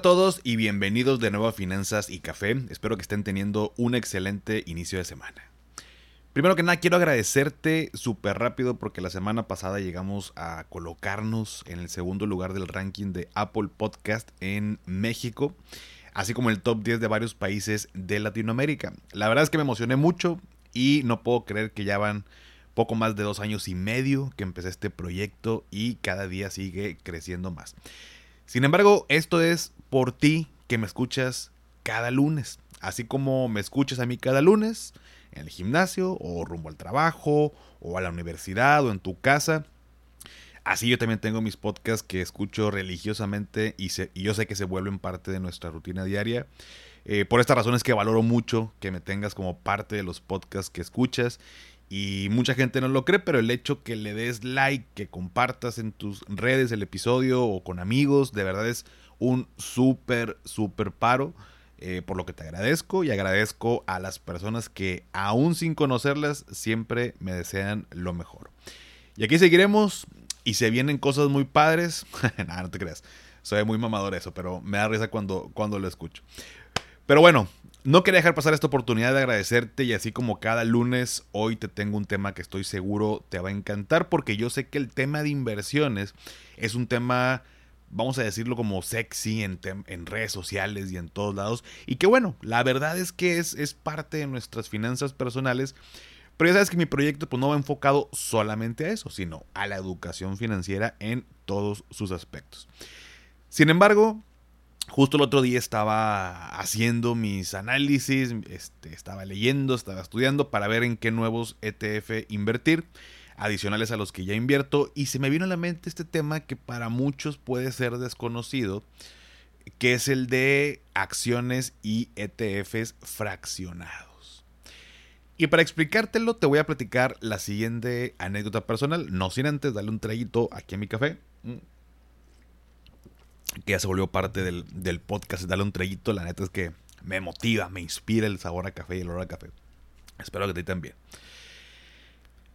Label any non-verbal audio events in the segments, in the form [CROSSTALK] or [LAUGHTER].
A todos y bienvenidos de nuevo a Finanzas y Café. Espero que estén teniendo un excelente inicio de semana. Primero que nada, quiero agradecerte súper rápido porque la semana pasada llegamos a colocarnos en el segundo lugar del ranking de Apple Podcast en México, así como el top 10 de varios países de Latinoamérica. La verdad es que me emocioné mucho y no puedo creer que ya van poco más de dos años y medio que empecé este proyecto y cada día sigue creciendo más. Sin embargo, esto es por ti que me escuchas cada lunes. Así como me escuchas a mí cada lunes en el gimnasio o rumbo al trabajo o a la universidad o en tu casa. Así yo también tengo mis podcasts que escucho religiosamente y, yo sé que se vuelven parte de nuestra rutina diaria. Eh, por esta razón es que valoro mucho que me tengas como parte de los podcasts que escuchas y mucha gente no lo cree, pero el hecho que le des like, que compartas en tus redes el episodio o con amigos, de verdad es un súper, súper paro. Eh, por lo que te agradezco y agradezco a las personas que aún sin conocerlas siempre me desean lo mejor. Y aquí seguiremos y se vienen cosas muy padres. [LAUGHS] Nada, no te creas. Soy muy mamador eso, pero me da risa cuando, cuando lo escucho. Pero bueno, no quería dejar pasar esta oportunidad de agradecerte y así como cada lunes, hoy te tengo un tema que estoy seguro te va a encantar porque yo sé que el tema de inversiones es un tema, vamos a decirlo como sexy en, en redes sociales y en todos lados. Y que bueno, la verdad es que es, es parte de nuestras finanzas personales. Pero ya sabes que mi proyecto pues, no va enfocado solamente a eso, sino a la educación financiera en todos sus aspectos. Sin embargo, Justo el otro día estaba haciendo mis análisis, este, estaba leyendo, estaba estudiando para ver en qué nuevos ETF invertir, adicionales a los que ya invierto, y se me vino a la mente este tema que para muchos puede ser desconocido, que es el de acciones y ETFs fraccionados. Y para explicártelo te voy a platicar la siguiente anécdota personal, no sin antes darle un traguito aquí a mi café. Que ya se volvió parte del, podcast, darle un traguito, la neta es que me motiva, me inspira el sabor a café y el olor a café. Espero que te también.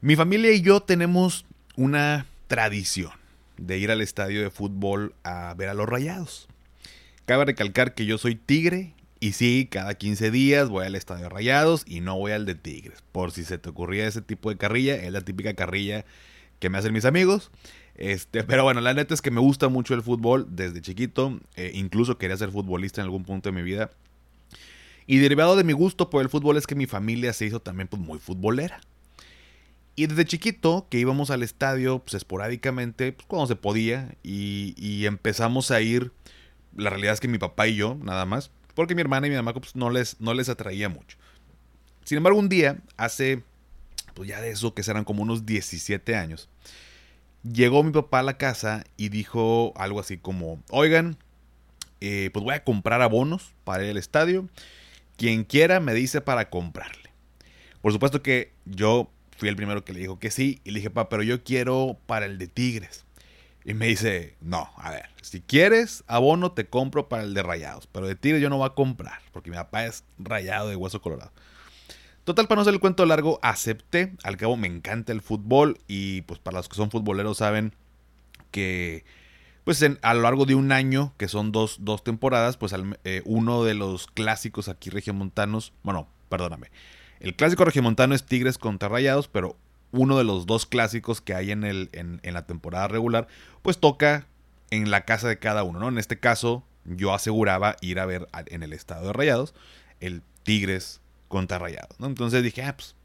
Mi familia y yo tenemos una tradición de ir al estadio de fútbol a ver a los rayados. Cabe recalcar que yo soy tigre y sí, cada 15 días voy al estadio de rayados y no voy al de tigres. Por si se te ocurría ese tipo de carrilla, es la típica carrilla que me hacen mis amigos. Este, pero bueno, la neta es que me gusta mucho el fútbol desde chiquito. Eh, incluso quería ser futbolista en algún punto de mi vida. Y derivado de mi gusto por el fútbol es que mi familia se hizo también pues, muy futbolera. Y desde chiquito, que íbamos al estadio pues, esporádicamente, pues, cuando se podía, y, empezamos a ir, la realidad es que mi papá y yo, nada más, porque mi hermana y mi mamá pues, no, les, no les atraía mucho. Sin embargo, un día, hace, pues ya de eso, que serán como unos 17 años, llegó mi papá a la casa y dijo algo así como, oigan, eh, pues voy a comprar abonos para ir al estadio. Quien quiera me dice para comprarle. Por supuesto que yo fui el primero que le dijo que sí. Y le dije, papá, pero yo quiero para el de Tigres. Y me dice, no, a ver, si quieres abono te compro para el de Rayados. Pero de Tigres yo no voy a comprar. Porque mi papá es rayado de hueso colorado. Total, para no hacer el cuento largo, acepté. Al cabo me encanta el fútbol y pues para los que son futboleros saben que pues a lo largo de un año, que son dos, temporadas, pues eh, uno de los clásicos aquí regiomontanos, bueno, perdóname, el clásico regiomontano es Tigres contra Rayados, pero uno de los dos clásicos que hay en, el, en, en la temporada regular, pues toca en la casa de cada uno, ¿no? En este caso, yo aseguraba ir a ver en el estado de Rayados el Tigres contra Rayados, ¿no? Entonces dije, ah, pues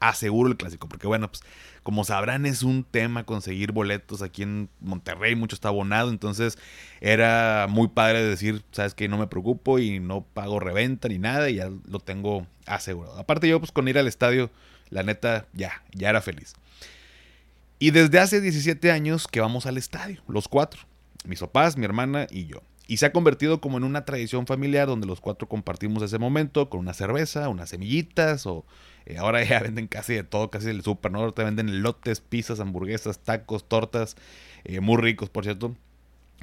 aseguro el clásico, porque bueno, pues como sabrán es un tema conseguir boletos aquí en Monterrey, mucho está abonado, entonces era muy padre decir, sabes que no me preocupo y no pago reventa ni nada y ya lo tengo asegurado. Aparte yo pues con ir al estadio, la neta ya, ya era feliz. Y desde hace 17 años que vamos al estadio, los cuatro, mis papás, mi hermana y yo. Y se ha convertido como en una tradición familiar donde los cuatro compartimos ese momento con una cerveza, unas semillitas o eh, ahora ya [LAUGHS] venden casi de todo, casi el súper, ¿no? Te venden lotes, pizzas, hamburguesas, tacos, tortas, eh, muy ricos, por cierto.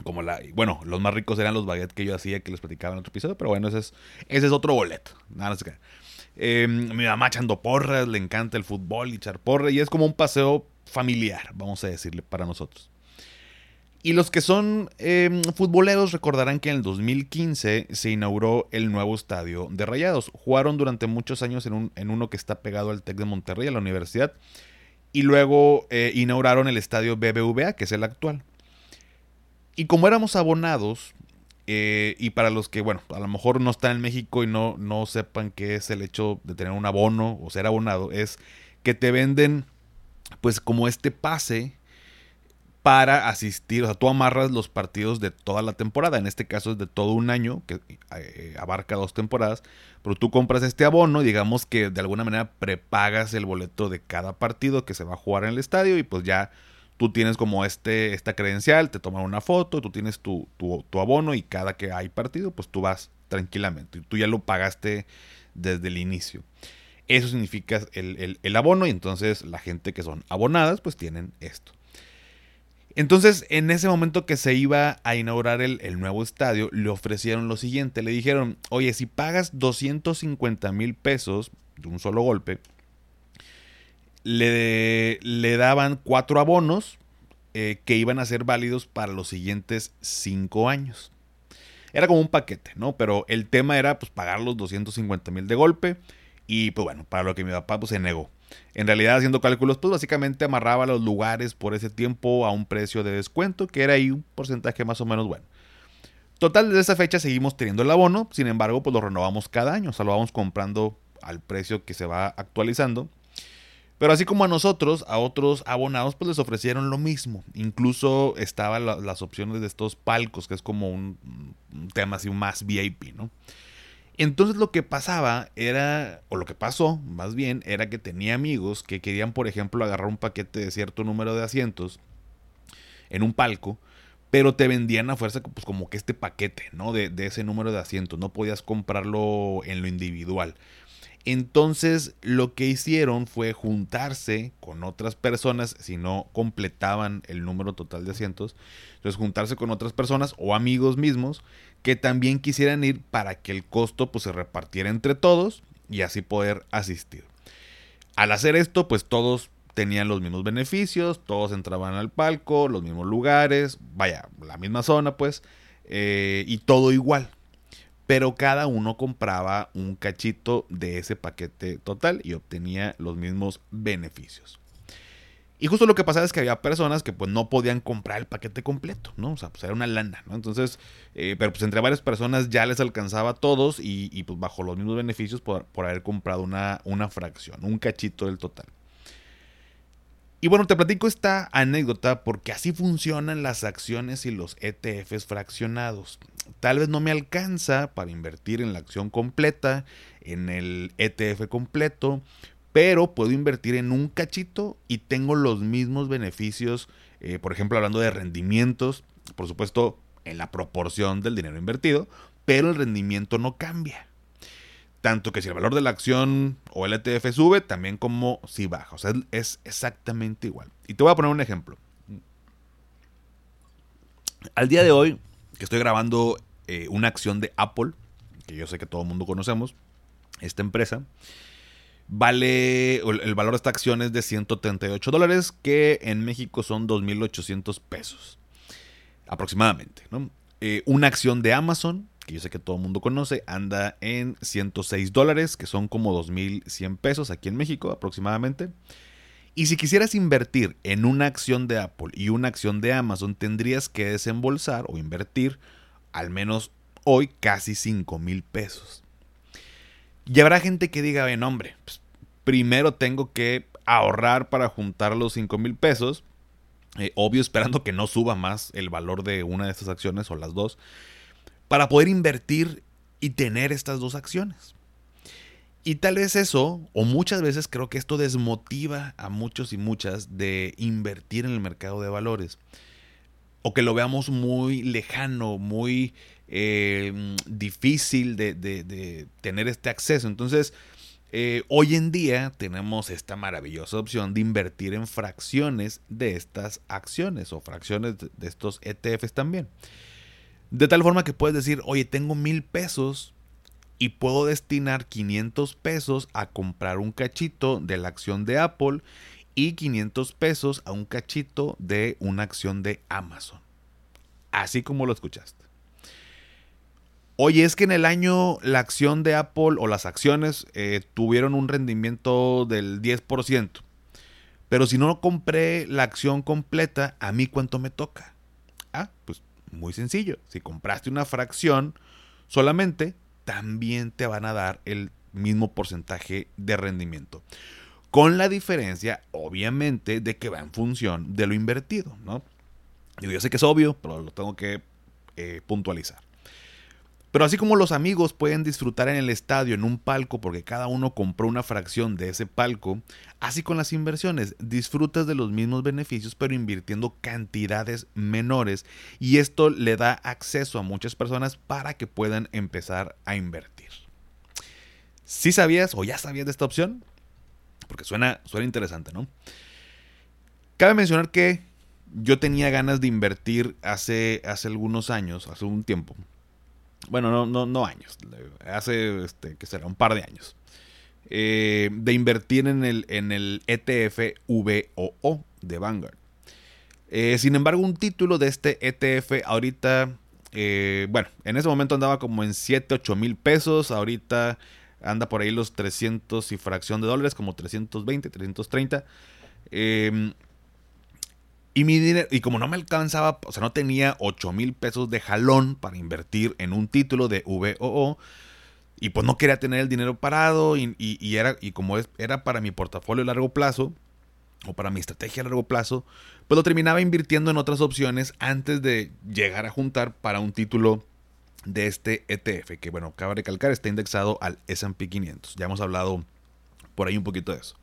Como la, bueno, los más ricos eran los baguettes que yo hacía que les platicaba en otro episodio, pero bueno, ese es, ese es otro boleto. Nada, no em, mi mamá echando porras, le encanta el fútbol y echar porras, y es como un paseo familiar, vamos a decirle, para nosotros. Y los que son em, futboleros recordarán que en el 2015 se inauguró el nuevo estadio de Rayados. Jugaron durante muchos años en, uno que está pegado al TEC de Monterrey, a la universidad. Y luego eh, inauguraron el estadio BBVA, que es el actual. Y como éramos abonados, eh, y para los que, bueno, a lo mejor no están en México y no, no sepan qué es el hecho de tener un abono o ser abonado, es que te venden, pues como este pase para asistir, o sea, tú amarras los partidos de toda la temporada, en este caso es de todo un año, que eh, abarca dos temporadas, pero tú compras este abono, digamos que de alguna manera prepagas el boleto de cada partido que se va a jugar en el estadio y pues ya tú tienes como este, esta credencial, te toman una foto, tú tienes tu, tu, abono y cada que hay partido, pues tú vas tranquilamente, y tú ya lo pagaste desde el inicio. Eso significa el, el abono y entonces la gente que son abonadas pues tienen esto. Entonces, en ese momento que se iba a inaugurar el, nuevo estadio, le ofrecieron lo siguiente. Le dijeron, oye, si pagas 250 mil pesos de un solo golpe, le, daban cuatro abonos eh, que iban a ser válidos para los siguientes cinco años. Era como un paquete, ¿no? Pero el tema era pues pagar los 250 mil de golpe y pues bueno, para lo que mi papá pues, se negó. En realidad, haciendo cálculos, pues básicamente amarraba los lugares por ese tiempo a un precio de descuento, que era ahí un porcentaje más o menos bueno. Total, desde esa fecha seguimos teniendo el abono, sin embargo, pues lo renovamos cada año, o sea, lo vamos comprando al precio que se va actualizando. Pero así como a nosotros, a otros abonados, pues les ofrecieron lo mismo. Incluso estaban las opciones de estos palcos, que es como un, un tema así más VIP, ¿no? Entonces lo que pasaba era, o lo que pasó más bien, era que tenía amigos que querían, por ejemplo, agarrar un paquete de cierto número de asientos en un palco, pero te vendían a fuerza pues como que este paquete, ¿no? De, de ese número de asientos, no podías comprarlo en lo individual. Entonces lo que hicieron fue juntarse con otras personas, si no completaban el número total de asientos, entonces juntarse con otras personas o amigos mismos que también quisieran ir para que el costo pues, se repartiera entre todos y así poder asistir. Al hacer esto, pues todos tenían los mismos beneficios, todos entraban al palco, los mismos lugares, vaya, la misma zona pues, eh, y todo igual pero cada uno compraba un cachito de ese paquete total y obtenía los mismos beneficios. Y justo lo que pasaba es que había personas que pues no podían comprar el paquete completo, ¿no? O sea, pues era una lana, ¿no? Entonces, eh, pero pues entre varias personas ya les alcanzaba a todos y, pues bajo los mismos beneficios por, por haber comprado una, una fracción, un cachito del total. Y bueno, te platico esta anécdota porque así funcionan las acciones y los ETFs fraccionados. Tal vez no me alcanza para invertir en la acción completa, en el ETF completo, pero puedo invertir en un cachito y tengo los mismos beneficios, eh, por ejemplo, hablando de rendimientos, por supuesto, en la proporción del dinero invertido, pero el rendimiento no cambia. Tanto que si el valor de la acción o el ETF sube, también como si baja. O sea, es exactamente igual. Y te voy a poner un ejemplo. Al día de hoy, que estoy grabando eh, una acción de Apple, que yo sé que todo el mundo conocemos, esta empresa, vale, el valor de esta acción es de 138 dólares, que en México son 2.800 pesos, aproximadamente. Eh, una acción de Amazon que yo sé que todo el mundo conoce, anda en 106 dólares, que son como 2.100 pesos aquí en México aproximadamente. Y si quisieras invertir en una acción de Apple y una acción de Amazon, tendrías que desembolsar o invertir al menos hoy casi 5 mil pesos. Y habrá gente que diga, ven hombre, pues, primero tengo que ahorrar para juntar los 5 mil pesos. Eh, obvio, esperando que no suba más el valor de una de estas acciones o las dos para poder invertir y tener estas dos acciones. Y tal vez eso, o muchas veces creo que esto desmotiva a muchos y muchas de invertir en el mercado de valores. O que lo veamos muy lejano, muy eh, difícil de, tener este acceso. Entonces, eh, hoy en día tenemos esta maravillosa opción de invertir en fracciones de estas acciones o fracciones de estos ETFs también. De tal forma que puedes decir, oye, tengo mil pesos y puedo destinar 500 pesos a comprar un cachito de la acción de Apple y 500 pesos a un cachito de una acción de Amazon. Así como lo escuchaste. Oye, es que en el año la acción de Apple o las acciones eh, tuvieron un rendimiento del 10%. Pero si no compré la acción completa, ¿a mí cuánto me toca? Ah, pues muy sencillo. Si compraste una fracción solamente, también te van a dar el mismo porcentaje de rendimiento. Con la diferencia, obviamente, de que va en función de lo invertido, ¿no? yo sé que es obvio, pero lo tengo que eh, puntualizar. Pero así como los amigos pueden disfrutar en el estadio en un palco porque cada uno compró una fracción de ese palco, así con las inversiones, disfrutas de los mismos beneficios pero invirtiendo cantidades menores y esto le da acceso a muchas personas para que puedan empezar a invertir. Si sabías o ya sabías de esta opción? Porque suena, suena interesante, ¿no? Cabe mencionar que yo tenía ganas de invertir hace, hace algunos años, hace un tiempo, bueno, no, no, no años, hace, este, que será, un par de años, eh, de invertir en el, en el ETF VOO de Vanguard. Eh, sin embargo, un título de este ETF ahorita, eh, bueno, en ese momento andaba como en 7, 8 mil pesos, ahorita anda por ahí los 300 y fracción de dólares, como 320, 330. Eh, y mi dinero, y como no me alcanzaba, o sea, no tenía 8 mil pesos de jalón para invertir en un título de VOO, y pues no quería tener el dinero parado, y, era, y como es, era para mi portafolio a largo plazo, o para mi estrategia a largo plazo, pues lo terminaba invirtiendo en otras opciones antes de llegar a juntar para un título de este ETF, que bueno, acaba de recalcar, está indexado al SP 500. Ya hemos hablado por ahí un poquito de eso.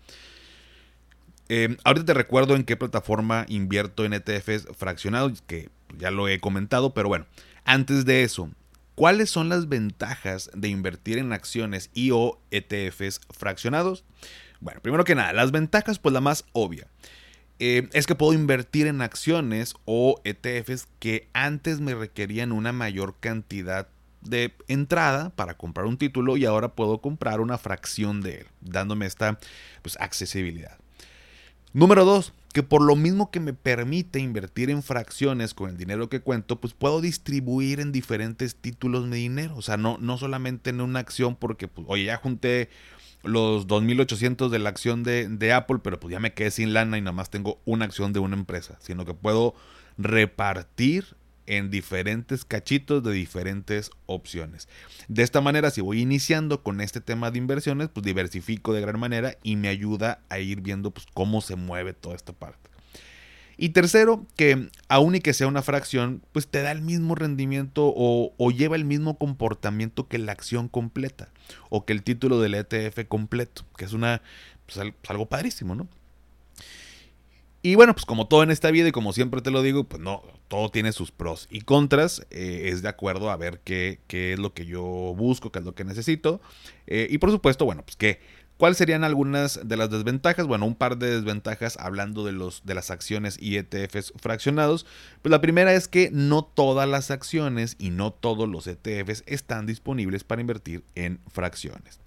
Eh, ahorita te recuerdo en qué plataforma invierto en ETFs fraccionados, que ya lo he comentado, pero bueno, antes de eso, ¿cuáles son las ventajas de invertir en acciones y o ETFs fraccionados? Bueno, primero que nada, las ventajas, pues la más obvia. Eh, es que puedo invertir en acciones o ETFs que antes me requerían una mayor cantidad de entrada para comprar un título y ahora puedo comprar una fracción de él, dándome esta pues, accesibilidad. Número dos, que por lo mismo que me permite invertir en fracciones con el dinero que cuento, pues puedo distribuir en diferentes títulos mi dinero. O sea, no, no solamente en una acción porque, pues, oye, ya junté los 2.800 de la acción de, de, Apple, pero pues ya me quedé sin lana y nada más tengo una acción de una empresa, sino que puedo repartir en diferentes cachitos de diferentes opciones. De esta manera, si voy iniciando con este tema de inversiones, pues diversifico de gran manera y me ayuda a ir viendo pues, cómo se mueve toda esta parte. Y tercero, que aun y que sea una fracción, pues te da el mismo rendimiento o, lleva el mismo comportamiento que la acción completa o que el título del ETF completo, que es una, pues, algo padrísimo, ¿no? Y bueno, pues como todo en esta vida y como siempre te lo digo, pues no, todo tiene sus pros y contras. Eh, es de acuerdo a ver qué, qué, es lo que yo busco, qué es lo que necesito. Eh, y por supuesto, bueno, pues que ¿Cuáles serían algunas de las desventajas? Bueno, un par de desventajas hablando de, los, de las acciones y ETFs fraccionados. Pues la primera es que no todas las acciones y no todos los ETFs están disponibles para invertir en fracciones.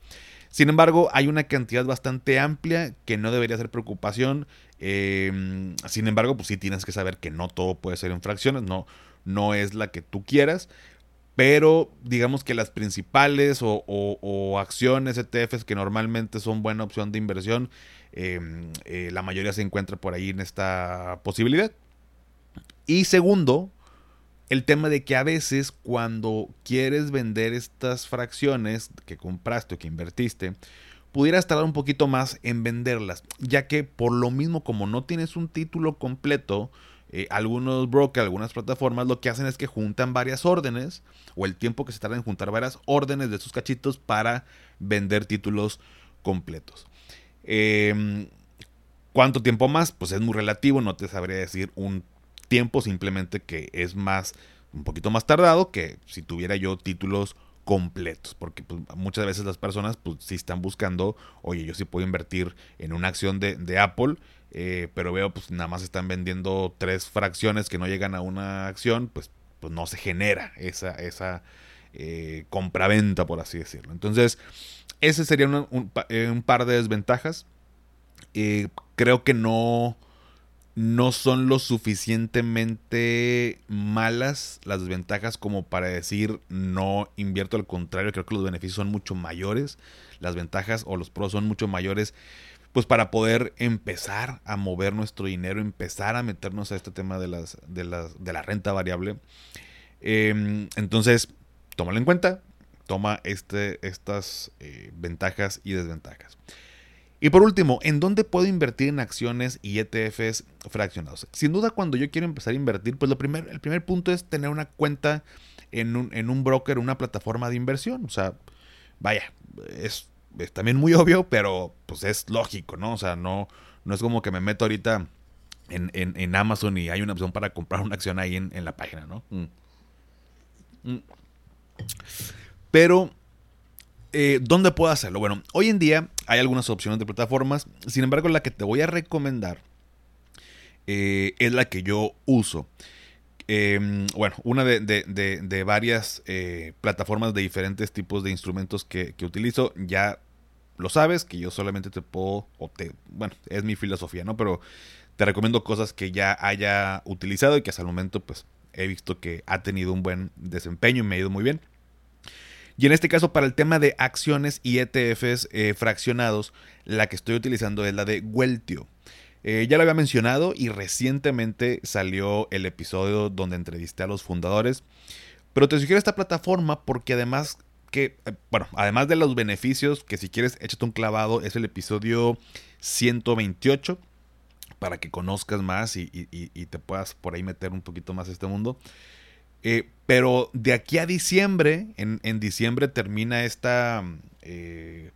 Sin embargo, hay una cantidad bastante amplia que no debería ser preocupación. Em, sin embargo, pues sí tienes que saber que no todo puede ser en fracciones, no, no es la que tú quieras. Pero digamos que las principales o, acciones ETFs que normalmente son buena opción de inversión, em, eh, la mayoría se encuentra por ahí en esta posibilidad. Y segundo, el tema de que a veces cuando quieres vender estas fracciones que compraste o que invertiste, pudieras tardar un poquito más en venderlas, ya que por lo mismo como no tienes un título completo, eh, algunos brokers, algunas plataformas lo que hacen es que juntan varias órdenes o el tiempo que se tarda en juntar varias órdenes de sus cachitos para vender títulos completos. Em, ¿Cuánto tiempo más? Pues es muy relativo, no te sabría decir un tiempo, simplemente que es más un poquito más tardado que si tuviera yo títulos completos, porque pues, muchas veces las personas pues sí están buscando, oye, yo sí puedo invertir en una acción de, de Apple, eh, pero veo pues nada más están vendiendo tres fracciones que no llegan a una acción, pues, pues no se genera esa, esa eh, compraventa, por así decirlo. Entonces, ese sería un, eh, un, par de desventajas. creo que no no son lo suficientemente malas las desventajas como para decir no invierto, al contrario, creo que los beneficios son mucho mayores, las ventajas o los pros son mucho mayores, pues para poder empezar a mover nuestro dinero, empezar a meternos a este tema de, las, de, las, de la renta variable. Em, entonces, tómalo en cuenta, toma este, estas eh, ventajas y desventajas. Y por último, ¿en dónde puedo invertir en acciones y ETFs fraccionados? Sin duda, cuando yo quiero empezar a invertir, pues lo primer, el primer punto es tener una cuenta en un, en un broker, una plataforma de inversión. O sea, vaya, es, también muy obvio, pero pues es lógico, ¿no? O sea, no, no es como que me meto ahorita en, en, Amazon y hay una opción para comprar una acción ahí en, la página, ¿no? Mm. Mm. Pero eh, ¿dónde puedo hacerlo? Bueno, hoy en día hay algunas opciones de plataformas, sin embargo la que te voy a recomendar eh, es la que yo uso. Em, bueno, una de, varias eh, plataformas de diferentes tipos de instrumentos que, utilizo, ya lo sabes, que yo solamente te puedo, o te, bueno, es mi filosofía, ¿no? Pero te recomiendo cosas que ya haya utilizado y que hasta el momento pues he visto que ha tenido un buen desempeño y me ha ido muy bien. Y en este caso, para el tema de acciones y ETFs eh, fraccionados, la que estoy utilizando es la de Weltio. Eh, ya lo había mencionado y recientemente salió el episodio donde entrevisté a los fundadores. Pero te sugiero esta plataforma porque además que, eh, bueno, además de los beneficios, que si quieres échate un clavado, es el episodio 128 para que conozcas más y, y te puedas por ahí meter un poquito más este mundo. Eh, pero de aquí a diciembre, en, diciembre termina esta, eh,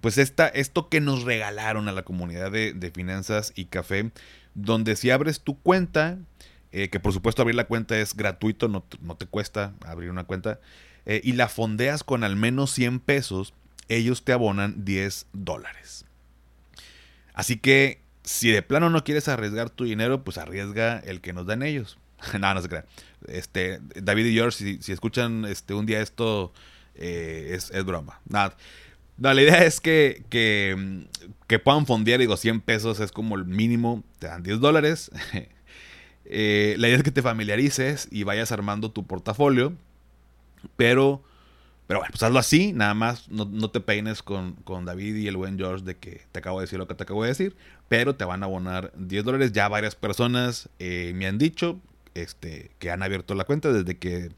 pues esta, esto que nos regalaron a la comunidad de, finanzas y café, donde si abres tu cuenta, eh, que por supuesto abrir la cuenta es gratuito, no, no te cuesta abrir una cuenta, y la fondeas con al menos 100 pesos, ellos te abonan 10 dólares. Así que si de plano no quieres arriesgar tu dinero, pues arriesga el que nos dan ellos. [LAUGHS] no, no se crea. Este, David y George, si, escuchan este, un día esto, eh, es, broma. No, la idea es que, que, que, puedan fondear, digo, 100 pesos es como el mínimo, te dan 10 dólares. [LAUGHS] Eh, la idea es que te familiarices y vayas armando tu portafolio, pero, pero bueno, pues hazlo así, nada más no, te peines con, con, David y el buen George de que te acabo de decir lo que te acabo de decir, pero te van a abonar 10 dólares. Ya varias personas eh, me han dicho, este, que han abierto la cuenta desde que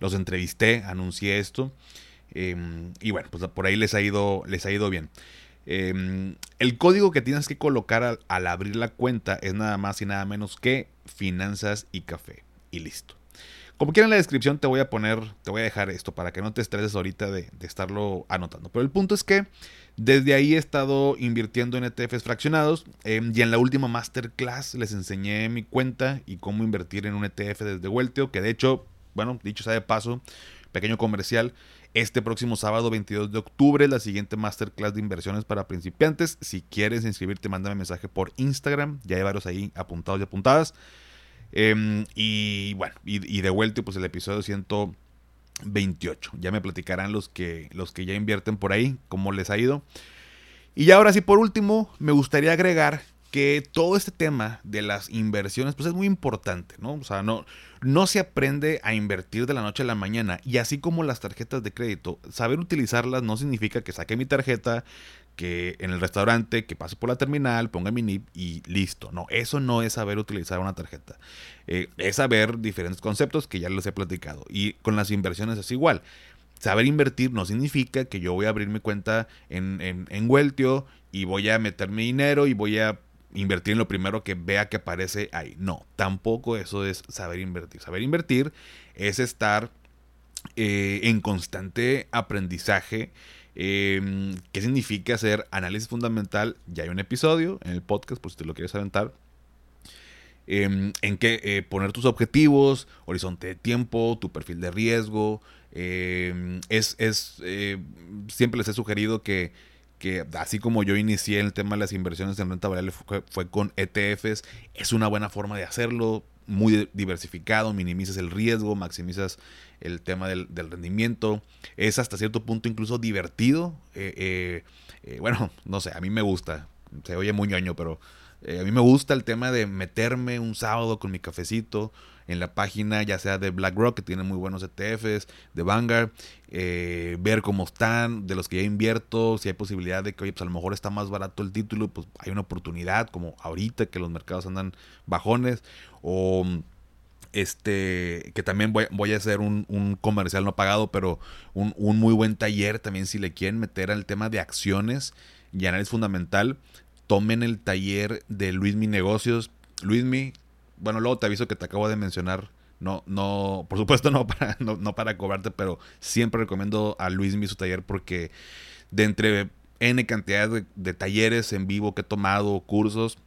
los entrevisté, anuncié esto. Em, y bueno, pues por ahí les ha ido, les ha ido bien. Em, el código que tienes que colocar al, abrir la cuenta es nada más y nada menos que finanzas y café. Y listo. Como quieran en la descripción te voy a poner, te voy a dejar esto para que no te estreses ahorita de, de estarlo anotando. Pero el punto es que desde ahí he estado invirtiendo en ETFs fraccionados em, y en la última masterclass les enseñé mi cuenta y cómo invertir en un ETF desde Welteo, que de hecho, bueno, dicho sea de paso, pequeño comercial, este próximo sábado 22 de octubre la siguiente masterclass de inversiones para principiantes. Si quieres inscribirte, mándame mensaje por Instagram, ya hay varios ahí apuntados y apuntadas. Em, y bueno, y, de Welteo, pues el episodio 100 28. Ya me platicarán los que, los que ya invierten por ahí, cómo les ha ido. Y ahora sí, por último, me gustaría agregar que todo este tema de las inversiones pues es muy importante, ¿no? O sea, no, no se aprende a invertir de la noche a la mañana y así como las tarjetas de crédito, saber utilizarlas no significa que saque mi tarjeta, que en el restaurante, que pase por la terminal, ponga mi NIP y listo. No, eso no es saber utilizar una tarjeta. Eh, es saber diferentes conceptos que ya les he platicado. Y con las inversiones es igual. Saber invertir no significa que yo voy a abrir mi cuenta en, en, en Weltio y voy a meter mi dinero y voy a invertir en lo primero que vea que aparece ahí. No, tampoco eso es saber invertir. Saber invertir es estar eh, en constante aprendizaje. Em, ¿Qué significa hacer análisis fundamental? Ya hay un episodio en el podcast, por si te lo quieres aventar. em, en qué eh, poner tus objetivos, horizonte de tiempo, tu perfil de riesgo. Em, es, es eh, siempre les he sugerido que, que, así como yo inicié el tema de las inversiones en renta variable fue, con ETFs, es una buena forma de hacerlo, muy diversificado, minimizas el riesgo, maximizas el tema del, rendimiento, es hasta cierto punto incluso divertido. Eh, bueno, [LAUGHS] no sé, a mí me gusta, se oye muy ñoño, pero eh, a mí me gusta el tema de meterme un sábado con mi cafecito en la página, ya sea de BlackRock, que tiene muy buenos ETFs, de Vanguard, eh, ver cómo están, de los que ya invierto, si hay posibilidad de que, oye, pues a lo mejor está más barato el título, pues hay una oportunidad, como ahorita que los mercados andan bajones, o este, que también voy, a hacer un, comercial no pagado, pero un, un, muy buen taller también si le quieren meter al tema de acciones y análisis fundamental tomen el taller de Luis Mi Negocios. Luis Mi, bueno, luego te aviso que te acabo de mencionar. No, no, por supuesto no para, [LAUGHS] no, para cobrarte, pero siempre recomiendo a Luis Mi su taller porque de entre N cantidad de, talleres en vivo que he tomado, cursos,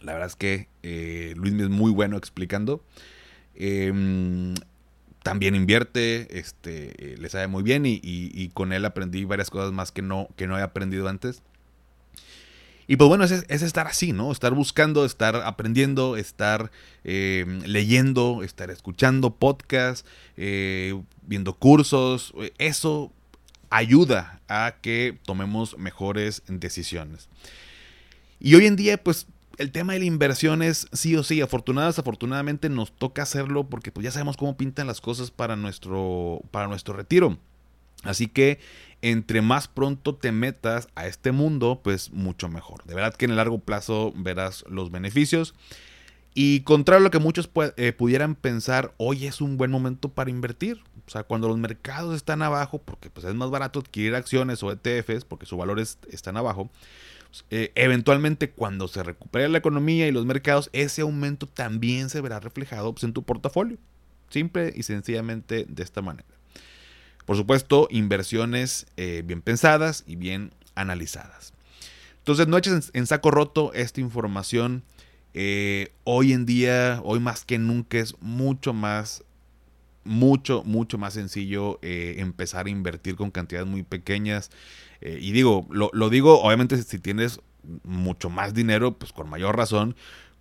la verdad es que eh, Luis es muy bueno explicando. Em, también invierte, este, le sabe muy bien y, y, con él aprendí varias cosas más que no, que no he aprendido antes. Y pues bueno, es, estar así, ¿no? Estar buscando, estar aprendiendo, estar eh, leyendo, estar escuchando podcasts, eh, viendo cursos. Eso ayuda a que tomemos mejores decisiones. Y hoy en día, pues el tema de la inversión es sí o sí, afortunadas, afortunadamente nos toca hacerlo porque pues ya sabemos cómo pintan las cosas para nuestro, para nuestro retiro. Así que entre más pronto te metas a este mundo, pues mucho mejor. De verdad que en el largo plazo verás los beneficios. Y contrario a lo que muchos eh, pudieran pensar, hoy es un buen momento para invertir. O sea, cuando los mercados están abajo, porque pues, es más barato adquirir acciones o ETFs, porque sus valores están abajo, pues, eh, eventualmente cuando se recupere la economía y los mercados, ese aumento también se verá reflejado pues, en tu portafolio. Simple y sencillamente de esta manera. Por supuesto, inversiones eh, bien pensadas y bien analizadas. Entonces, no eches en, saco roto esta información. Eh, hoy en día, hoy más que nunca, es mucho más, mucho, mucho más sencillo eh, empezar a invertir con cantidades muy pequeñas. y digo, lo, lo digo, obviamente, si tienes mucho más dinero, pues con mayor razón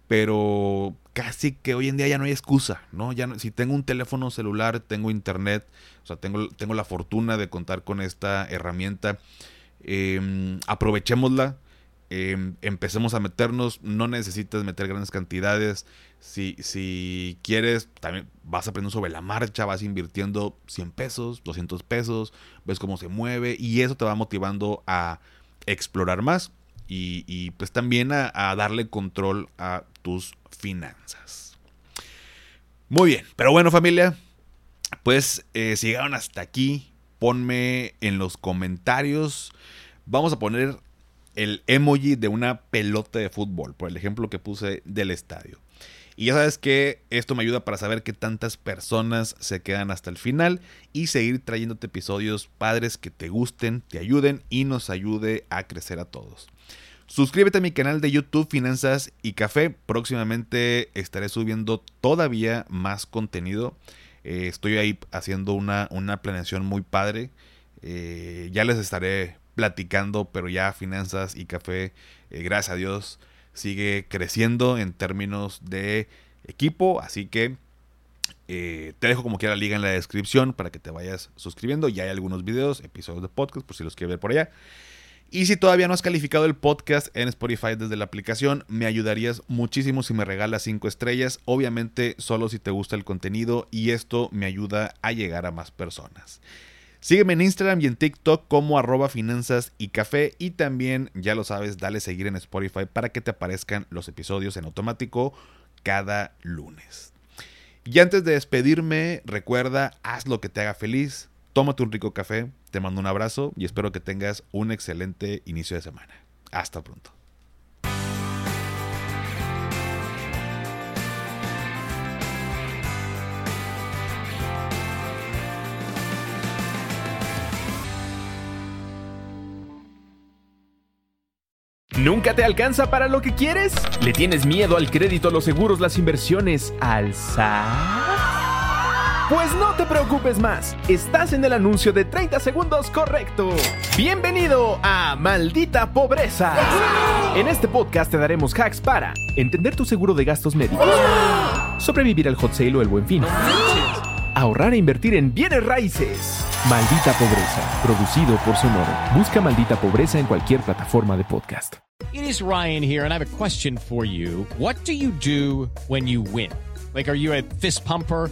pero casi que hoy en día ya no hay excusa, ¿no? Ya si tengo un teléfono celular, tengo internet, o sea, tengo, tengo la fortuna de contar con esta herramienta, em, aprovechémosla, em, empecemos a meternos, no necesitas meter grandes cantidades, si, si quieres, también vas aprendiendo sobre la marcha, vas invirtiendo 100 pesos, 200 pesos, ves cómo se mueve y eso te va motivando a explorar más y, pues también a, darle control a tus finanzas. Muy bien, pero bueno familia, pues eh, si llegaron hasta aquí, ponme en los comentarios. Vamos a poner el emoji de una pelota de fútbol, por el ejemplo que puse del estadio. Y ya sabes que esto me ayuda para saber que tantas personas se quedan hasta el final y seguir trayéndote episodios padres que te gusten, te ayuden y nos ayude a crecer a todos. Suscríbete a mi canal de YouTube Finanzas y Café. Próximamente estaré subiendo todavía más contenido. Eh, estoy ahí haciendo una, una planeación muy padre. Eh, ya les estaré platicando, pero ya Finanzas y Café, eh, gracias a Dios, sigue creciendo en términos de equipo. Así que te dejo como quiera la liga en la descripción para que te vayas suscribiendo. Ya hay algunos videos, episodios de podcast, por si los quieres ver por allá. Y si todavía no has calificado el podcast en Spotify desde la aplicación, me ayudarías muchísimo si me regalas 5 estrellas, obviamente solo si te gusta el contenido y esto me ayuda a llegar a más personas. Sígueme en Instagram y en TikTok como arroba finanzas y café y también, ya lo sabes, dale seguir en Spotify para que te aparezcan los episodios en automático cada lunes. Y antes de despedirme, recuerda, haz lo que te haga feliz, tómate un rico café, te mando un abrazo y espero que tengas un excelente inicio de semana. Hasta pronto. ¿Nunca te alcanza para lo que quieres? ¿Le tienes miedo al crédito, los seguros, las inversiones, al? Pues no te preocupes más, estás en el anuncio de 30 segundos correcto. Bienvenido a Maldita Pobreza. En este podcast te daremos hacks para entender tu seguro de gastos médicos, sobrevivir al hot sale o el buen fin, ahorrar e invertir en bienes raíces. Maldita Pobreza, producido por Sonoro. Busca Maldita Pobreza en cualquier plataforma de podcast. It is Ryan here, and I have a question for you. What do you do when you win? Like, are you a fist pumper?